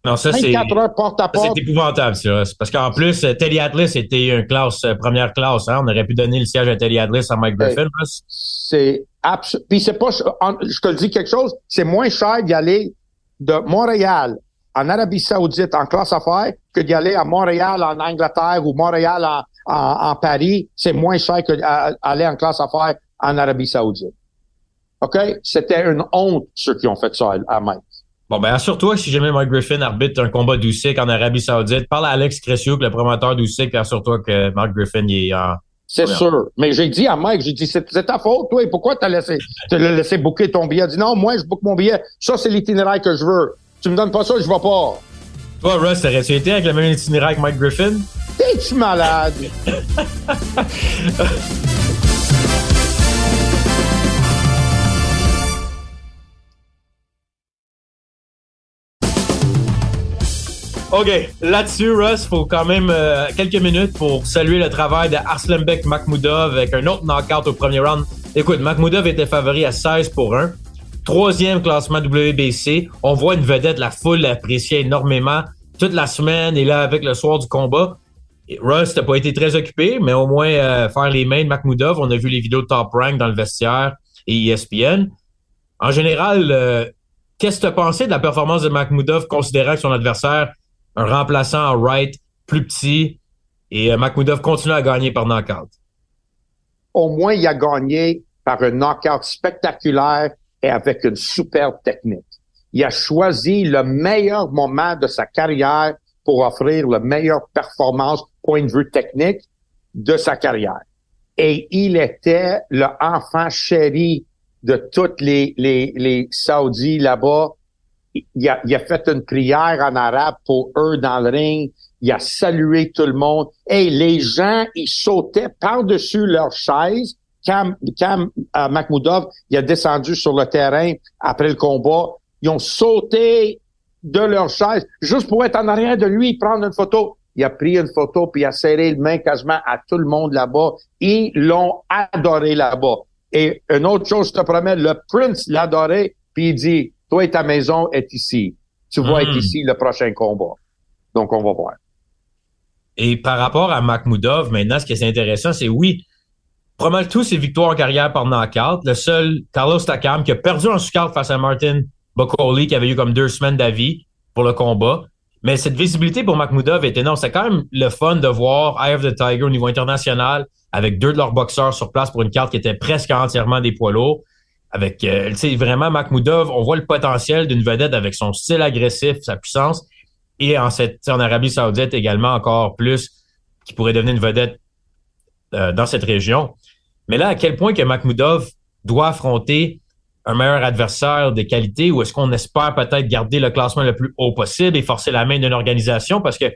Non, ça, c'est. C'est épouvantable, ça. Parce qu'en plus, euh, Teddy Atlas était une classe, euh, première classe, hein. On aurait pu donner le siège à Teddy Atlas à Mike Griffin, C'est absolument. Puis c'est pas, je te le dis quelque chose, c'est moins cher d'y aller de Montréal en Arabie Saoudite en classe affaires que d'y aller à Montréal en Angleterre ou Montréal en, en, Paris. C'est moins cher que d'aller en classe affaires en Arabie Saoudite. OK? C'était une honte, ceux qui ont fait ça à Mike. Bon, ben, assure-toi si jamais Mike Griffin arbitre un combat d'Usyk en Arabie Saoudite, parle à Alex Crescio, le promoteur d'Usyk, assure-toi que Mike Griffin il est en. C'est sûr. Mais j'ai dit à Mike, j'ai dit, c'est ta faute, toi, et pourquoi t'as laissé, t'as laissé booker ton billet? Il dit, non, moi, je book mon billet. Ça, c'est l'itinéraire que je veux. Tu me donnes pas ça, je vais pas. Toi, Russ, t'aurais-tu été avec le même itinéraire que Mike Griffin? T'es-tu malade? [LAUGHS] OK. Là-dessus, Russ, faut quand même euh, quelques minutes pour saluer le travail de Arslanbek Makhmoudov avec un autre knockout au premier round. Écoute, Makhmoudov était favori à 16 pour 1. Troisième classement WBC. On voit une vedette, la foule l'appréciait énormément toute la semaine et là avec le soir du combat. Russ n'a pas été très occupé, mais au moins euh, faire les mains de Makhmoudov. On a vu les vidéos de Top Rank dans le vestiaire et ESPN. En général, euh, qu'est-ce que tu as pensé de la performance de Makhmoudov considérant que son adversaire un remplaçant en right plus petit et euh, Makhmoudov continue à gagner par knockout. Au moins, il a gagné par un knockout spectaculaire et avec une superbe technique. Il a choisi le meilleur moment de sa carrière pour offrir la meilleure performance, point de vue technique, de sa carrière. Et il était le enfant chéri de tous les, les, les Saoudis là-bas il a, fait une prière en arabe pour eux dans le ring. Il a salué tout le monde. Et les gens, ils sautaient par-dessus leurs chaises. Cam, Cam euh, il a descendu sur le terrain après le combat. Ils ont sauté de leurs chaises juste pour être en arrière de lui prendre une photo. Il a pris une photo puis il a serré le main quasiment à tout le monde là-bas. Ils l'ont adoré là-bas. Et une autre chose, je te promets, le prince l'adorait puis il dit, toi, ta maison est ici. Tu vas être hmm. ici le prochain combat. Donc, on va voir. Et par rapport à Makhmoudov, maintenant, ce qui est intéressant, c'est oui, probablement tous ses victoires en carrière par knockout. Le seul, Carlos Takam, qui a perdu en scout face à Martin Bocoli, qui avait eu comme deux semaines d'avis pour le combat. Mais cette visibilité pour Makhmoudov est énorme. C'est quand même le fun de voir Eye of the Tiger au niveau international avec deux de leurs boxeurs sur place pour une carte qui était presque entièrement des poids lourds avec, euh, tu sais, vraiment, Makhmoudov, on voit le potentiel d'une vedette avec son style agressif, sa puissance, et en, cette, en Arabie Saoudite également encore plus, qui pourrait devenir une vedette euh, dans cette région. Mais là, à quel point que Makhmoudov doit affronter un meilleur adversaire de qualité ou est-ce qu'on espère peut-être garder le classement le plus haut possible et forcer la main d'une organisation? Parce que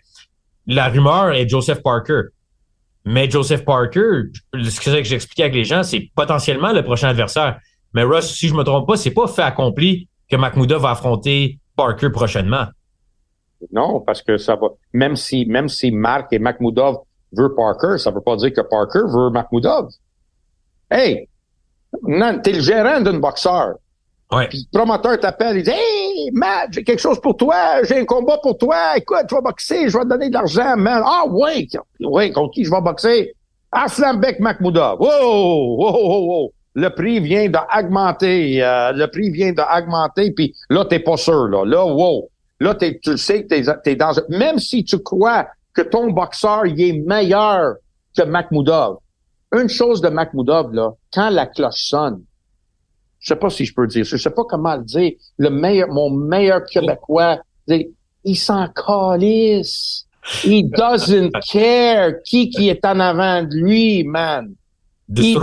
la rumeur est Joseph Parker. Mais Joseph Parker, ce que j'expliquais avec les gens, c'est potentiellement le prochain adversaire. Mais Russ, si je me trompe pas, c'est pas fait accompli que Makhmouda va affronter Parker prochainement. Non, parce que ça va. Même si, même si Mark et Makhmoudov veulent Parker, ça veut pas dire que Parker veut Makhmoudov. Hey, non, t'es le gérant d'un boxeur. Ouais. Puis le promoteur t'appelle, il dit Hey, Matt, j'ai quelque chose pour toi, j'ai un combat pour toi, écoute, tu vas boxer, je vais te donner de l'argent, man. Ah oui, oui, contre qui je vais boxer? Aslanbek Makhmoudov. Wow, wow, wow, wow. Le prix vient d'augmenter, euh, le prix vient d'augmenter, puis là, t'es pas sûr, là. Là, wow. Là, tu le sais que t'es, es dans... Même si tu crois que ton boxeur, il est meilleur que Makhmoudov. Une chose de Makhmoudov, là, quand la cloche sonne, je sais pas si je peux dire ça, je sais pas comment le dire, le meilleur, mon meilleur Québécois, il s'en calisse. He doesn't [LAUGHS] care qui qui est en avant de lui, man. Il,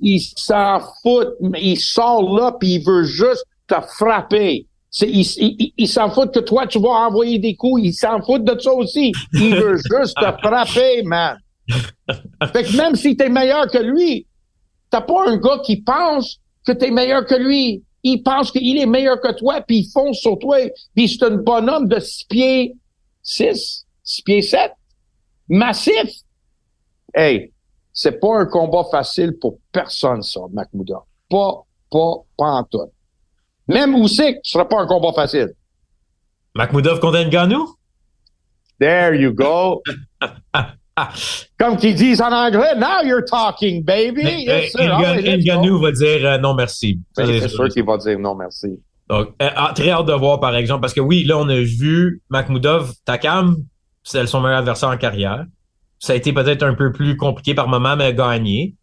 il s'en fout. Il sort là puis il veut juste te frapper. il, il, s'en fout que toi, tu vas envoyer des coups. Il s'en fout de ça aussi. Il veut [LAUGHS] juste te frapper, man. Fait que même si t'es meilleur que lui, t'as pas un gars qui pense que t'es meilleur que lui. Il pense qu'il est meilleur que toi, puis il fonce sur toi. Puis c'est un bonhomme de 6 pieds 6, 6 pieds 7, massif. Hey, c'est pas un combat facile pour personne, ça, Mahmouda. Pas, pas, pas en tout. Même Usyk, ce sera pas un combat facile. Makhmoudov contre Ngannou? There you go. [LAUGHS] Comme qu'ils disent en anglais, now you're talking, baby. Yes, Ngannou va dire euh, non merci. C'est sûr qu'il va dire non merci. Donc, euh, ah, très hâte de voir, par exemple, parce que oui, là, on a vu Makhmoudov, Takam, c'est son meilleur adversaire en carrière. Ça a été peut-être un peu plus compliqué par moment, mais gagné.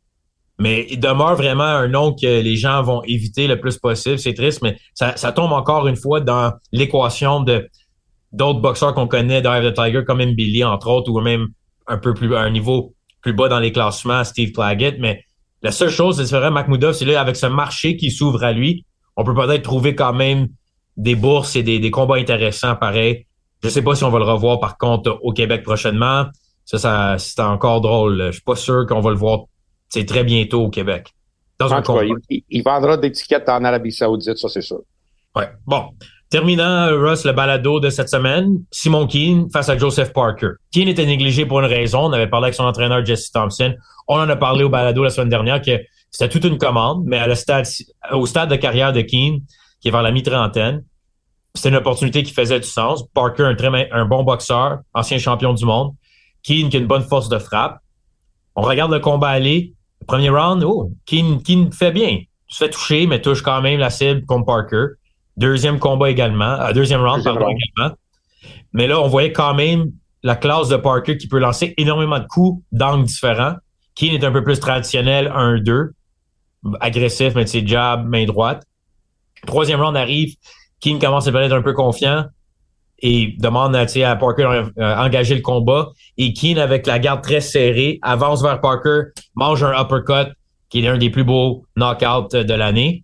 Mais il demeure vraiment un nom que les gens vont éviter le plus possible. C'est triste, mais ça, tombe encore une fois dans l'équation de d'autres boxeurs qu'on connaît, Dive the Tiger, comme Billy, entre autres, ou même un peu plus à un niveau plus bas dans les classements, Steve Claggett, mais la seule chose, c'est vrai, Makhmoudov, c'est là, avec ce marché qui s'ouvre à lui, on peut peut-être trouver quand même des bourses et des, des, combats intéressants pareil. Je sais pas si on va le revoir par contre au Québec prochainement. Ça, ça c'est encore drôle. Je suis pas sûr qu'on va le voir très bientôt au Québec. Dans un combat. il, il, vendra d'étiquettes en Arabie Saoudite, ça c'est sûr. Ouais. Bon. Terminant, Russ, le balado de cette semaine, Simon Keane face à Joseph Parker. Keane était négligé pour une raison. On avait parlé avec son entraîneur Jesse Thompson. On en a parlé au balado la semaine dernière que c'était toute une commande, mais à le stade, au stade de carrière de Keane, qui est vers la mi-trentaine, c'était une opportunité qui faisait du sens. Parker, un, très, un bon boxeur, ancien champion du monde. Keane qui a une bonne force de frappe. On regarde le combat aller. Le premier round, oh, Keane, Keane fait bien. Se fait toucher, mais touche quand même la cible contre Parker. Deuxième combat également. Euh, deuxième round, pardon, également. Mais là, on voyait quand même la classe de Parker qui peut lancer énormément de coups d'angles différents. Keane est un peu plus traditionnel, 1-2. Agressif, mais c'est jab, main droite. Troisième round arrive. Keane commence à être un peu confiant et demande à Parker d'engager le combat. Et Keane, avec la garde très serrée, avance vers Parker, mange un uppercut, qui est un des plus beaux knockouts de l'année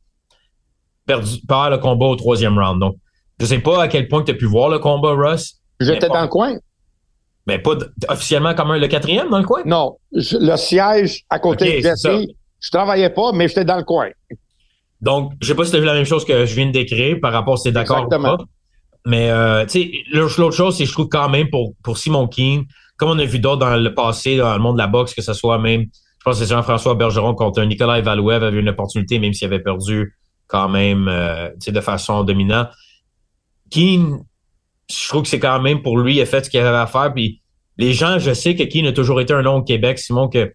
perdu, perd le combat au troisième round. Donc, je sais pas à quel point tu as pu voir le combat, Russ. J'étais dans le coin. Mais pas officiellement comme un, le quatrième dans le coin? Non. le siège à côté de Jesse, je travaillais pas, mais j'étais dans le coin. Donc, je sais pas si tu as vu la même chose que je viens de décrire par rapport si tu d'accord ou pas. Mais, euh, l'autre chose, c'est je trouve quand même pour, pour Simon King, comme on a vu d'autres dans le passé, dans le monde de la boxe, que ce soit même, je pense que c'est Jean-François Bergeron contre Nicolas Valouev avait une opportunité, même s'il avait perdu quand même euh, de façon dominante. Keane, je trouve que c'est quand même pour lui, il a fait ce qu'il avait à faire. Puis les gens, je sais que Keane a toujours été un nom au Québec, Simon, que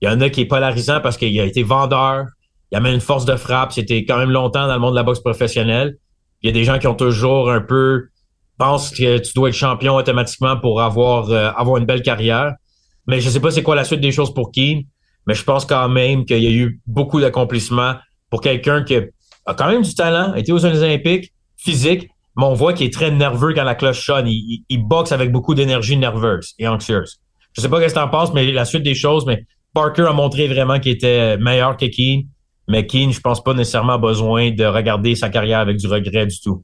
il y en a qui est polarisant parce qu'il a été vendeur, il a même une force de frappe, c'était quand même longtemps dans le monde de la boxe professionnelle. Il y a des gens qui ont toujours un peu pensent que tu dois être champion automatiquement pour avoir euh, avoir une belle carrière. Mais je sais pas c'est quoi la suite des choses pour Keane, mais je pense quand même qu'il y a eu beaucoup d'accomplissements pour quelqu'un qui a quand même du talent, a été aux Jeux Olympiques, physique, mais on voit qu'il est très nerveux quand la cloche sonne. Il, boxe avec beaucoup d'énergie nerveuse et anxieuse. Je sais pas ce que tu en penses, mais la suite des choses, mais Parker a montré vraiment qu'il était meilleur que Keane. Mais Keane, je pense pas nécessairement besoin de regarder sa carrière avec du regret du tout.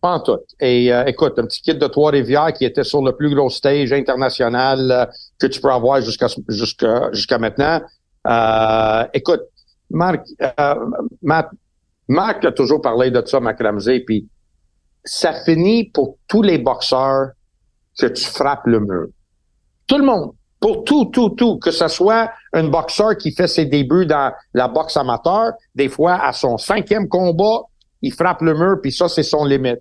Pas en tout. Et euh, écoute, un petit kit de Trois-Rivières qui était sur le plus gros stage international euh, que tu peux avoir jusqu'à jusqu'à jusqu'à maintenant. Euh, écoute, Marc, Matt, Marc a toujours parlé de ça, Mac Ramsey, puis ça finit pour tous les boxeurs que tu frappes le mur. Tout le monde. Pour tout, tout, tout. Que ce soit un boxeur qui fait ses débuts dans la boxe amateur, des fois, à son cinquième combat, il frappe le mur, puis ça, c'est son limite.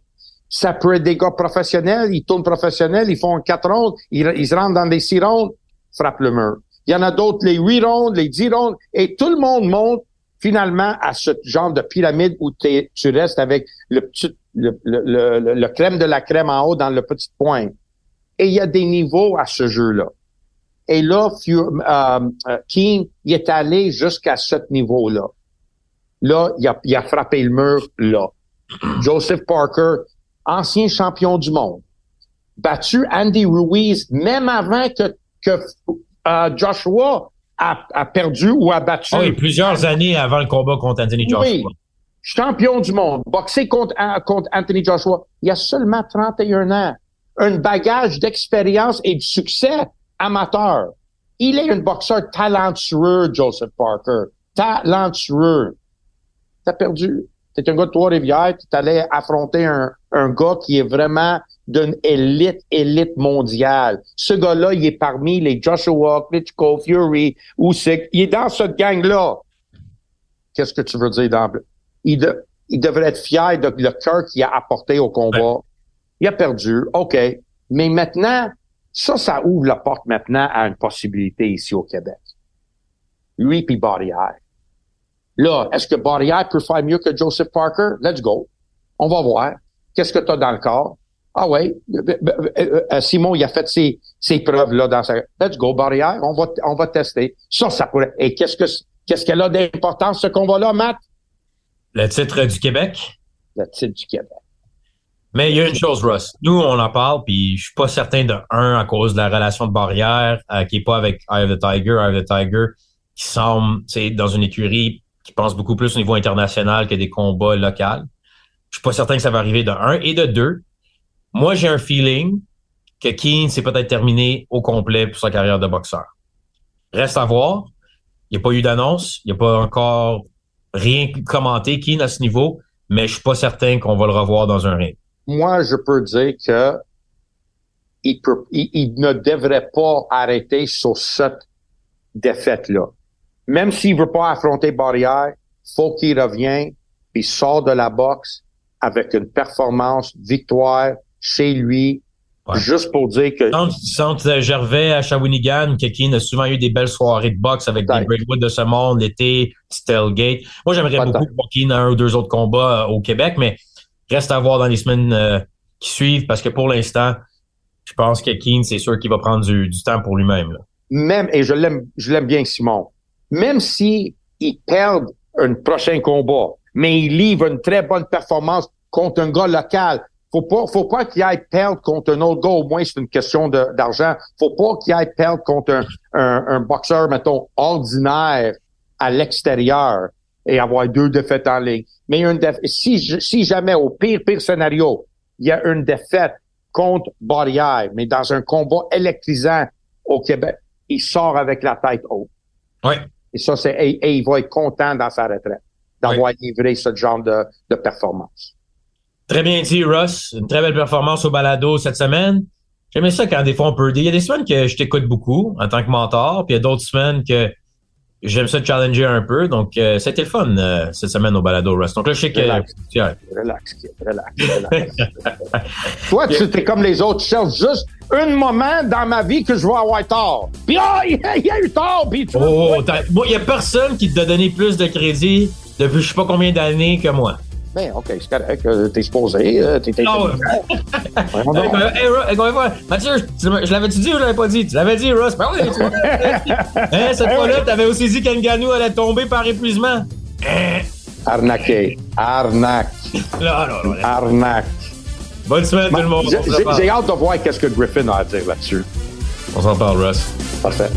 Ça peut être des gars professionnels, ils tournent professionnels, ils font quatre rondes, ils, se rentrent dans des six rondes, frappent le mur. Il y en a d'autres, les huit rondes, les dix rondes, et tout le monde monte finalement à ce genre de pyramide où tu restes avec le petit le, le, le, crème de la crème en haut dans le petit point. Et il y a des niveaux à ce jeu-là. Et là, euh, euh, King, il est allé jusqu'à ce niveau-là. Là, il a, il a frappé le mur là. Joseph Parker, ancien champion du monde, battu Andy Ruiz même avant que, que euh, Joshua a, a, perdu ou a battu. oui, plusieurs années avant le combat contre Anthony Joshua. Oui, champion du monde, boxé contre, contre Anthony Joshua. Il y a seulement 31 ans. Un bagage d'expérience et de succès amateur. Il est un boxeur talentueux, Joseph Parker. Talentueux. T'as perdu. T'es un gars de Trois-Rivières, tu allais affronter un, un gars qui est vraiment d'une élite, élite mondiale. Ce gars-là, il est parmi les Joshua, Klitschko, Fury, Usyk. Il est dans cette gang-là. Qu'est-ce que tu veux dire dans... Il, il devrait être fier de le cœur qu'il a apporté au combat. Il a perdu, OK. Mais maintenant, ça, ça ouvre la porte maintenant à une possibilité ici au Québec. Lui puis Barrière. Là, est-ce que Barrière peut faire mieux que Joseph Parker? Let's go. On va voir. Qu'est-ce que tu as dans le corps? Ah ouais, euh, euh, Simon, il a fait ses, ses preuves là dans sa. Let's go, barrière, on va, on va tester. Ça, ça pourrait. Et qu'est-ce que qu'est-ce qu'elle a d'important ce combat-là, Matt? Le titre du Québec? Le titre du Québec. Mais il y a une chose, Russ. Nous, on en parle, puis je suis pas certain de un à cause de la relation de barrière euh, qui est pas avec Eye of the Tiger, Eye of the Tiger, qui semble, c'est dans une écurie qui pense beaucoup plus au niveau international que des combats locaux. Je suis pas certain que ça va arriver de un et de deux. Moi, j'ai un feeling que Keane s'est peut-être terminé au complet pour sa carrière de boxeur. Reste à voir. Il n'y a pas eu d'annonce. Il n'y a pas encore rien commenté, Keane, à ce niveau, mais je suis pas certain qu'on va le revoir dans un ring. Moi, je peux dire que il, peut, il, ne devrait pas arrêter sur cette défaite-là. Même s'il veut pas affronter Barrière, faut qu'il revienne et sort de la boxe avec une performance, victoire, chez lui, juste pour dire que... Centre, Gervais à Shawinigan, Kekin a souvent eu des belles soirées de boxe avec des Breakwood de ce monde, l'été, Stellgate. Moi, j'aimerais beaucoup pour Keane un ou deux autres combats euh, au Québec, mais reste à voir dans les semaines euh, qui suivent parce que pour l'instant, je pense que Keane, c'est sûr qu'il va prendre du, temps pour lui-même. Même, et je l'aime, je l'aime bien, Simon, même si il perd un prochain combat, mais il livre une très bonne performance contre un gars local, faut pas, faut pas qu'il aille perdre contre un autre gars, au moins c'est une question d'argent. Faut pas qu'il aille perdre contre un boxeur, mettons, ordinaire à l'extérieur et avoir deux défaites en ligne. Mais une si, si jamais, au pire, pire scénario, il y a une défaite contre Barrière, mais dans un combat électrisant au Québec, il sort avec la tête haute. Oui. Et ça, c'est, et, il va être content dans sa retraite d'avoir livré ce genre de, de performance. Très bien dit, Russ. Une très belle performance au balado cette semaine. J'aimais ça quand des fois on peut. Il y a des semaines que je t'écoute beaucoup en tant que mentor, puis il y a d'autres semaines que j'aime ça challenger un peu. Donc, euh, c'était le fun euh, cette semaine au balado, Russ. Donc là, je sais que. Relax, relax, relax, relax. [LAUGHS] Toi, tu es comme les autres. Tu cherches juste un moment dans ma vie que je vais avoir tort. Puis, ah, il y a eu tort. Puis, tu oh, il n'y a personne qui t'a donné plus de crédit depuis je sais pas combien d'années que moi. Ben, OK, c'est correct. Euh, t'es supposé. Euh, t'es. Non, Mathieu, je l'avais-tu dit ou je l'avais pas dit? Tu l'avais dit, Ross. Ben oui, tu [LAUGHS] hein, Cette fois-là, t'avais aussi dit qu'Enganou allait tomber par épuisement. Arnaqué. Arnaque. [LAUGHS] Non, non, non. Arnaque. Bonne semaine, tout le monde. J'ai hâte de voir qu'est-ce que Griffin a à dire là-dessus. On s'en parle, Russ. Parfait.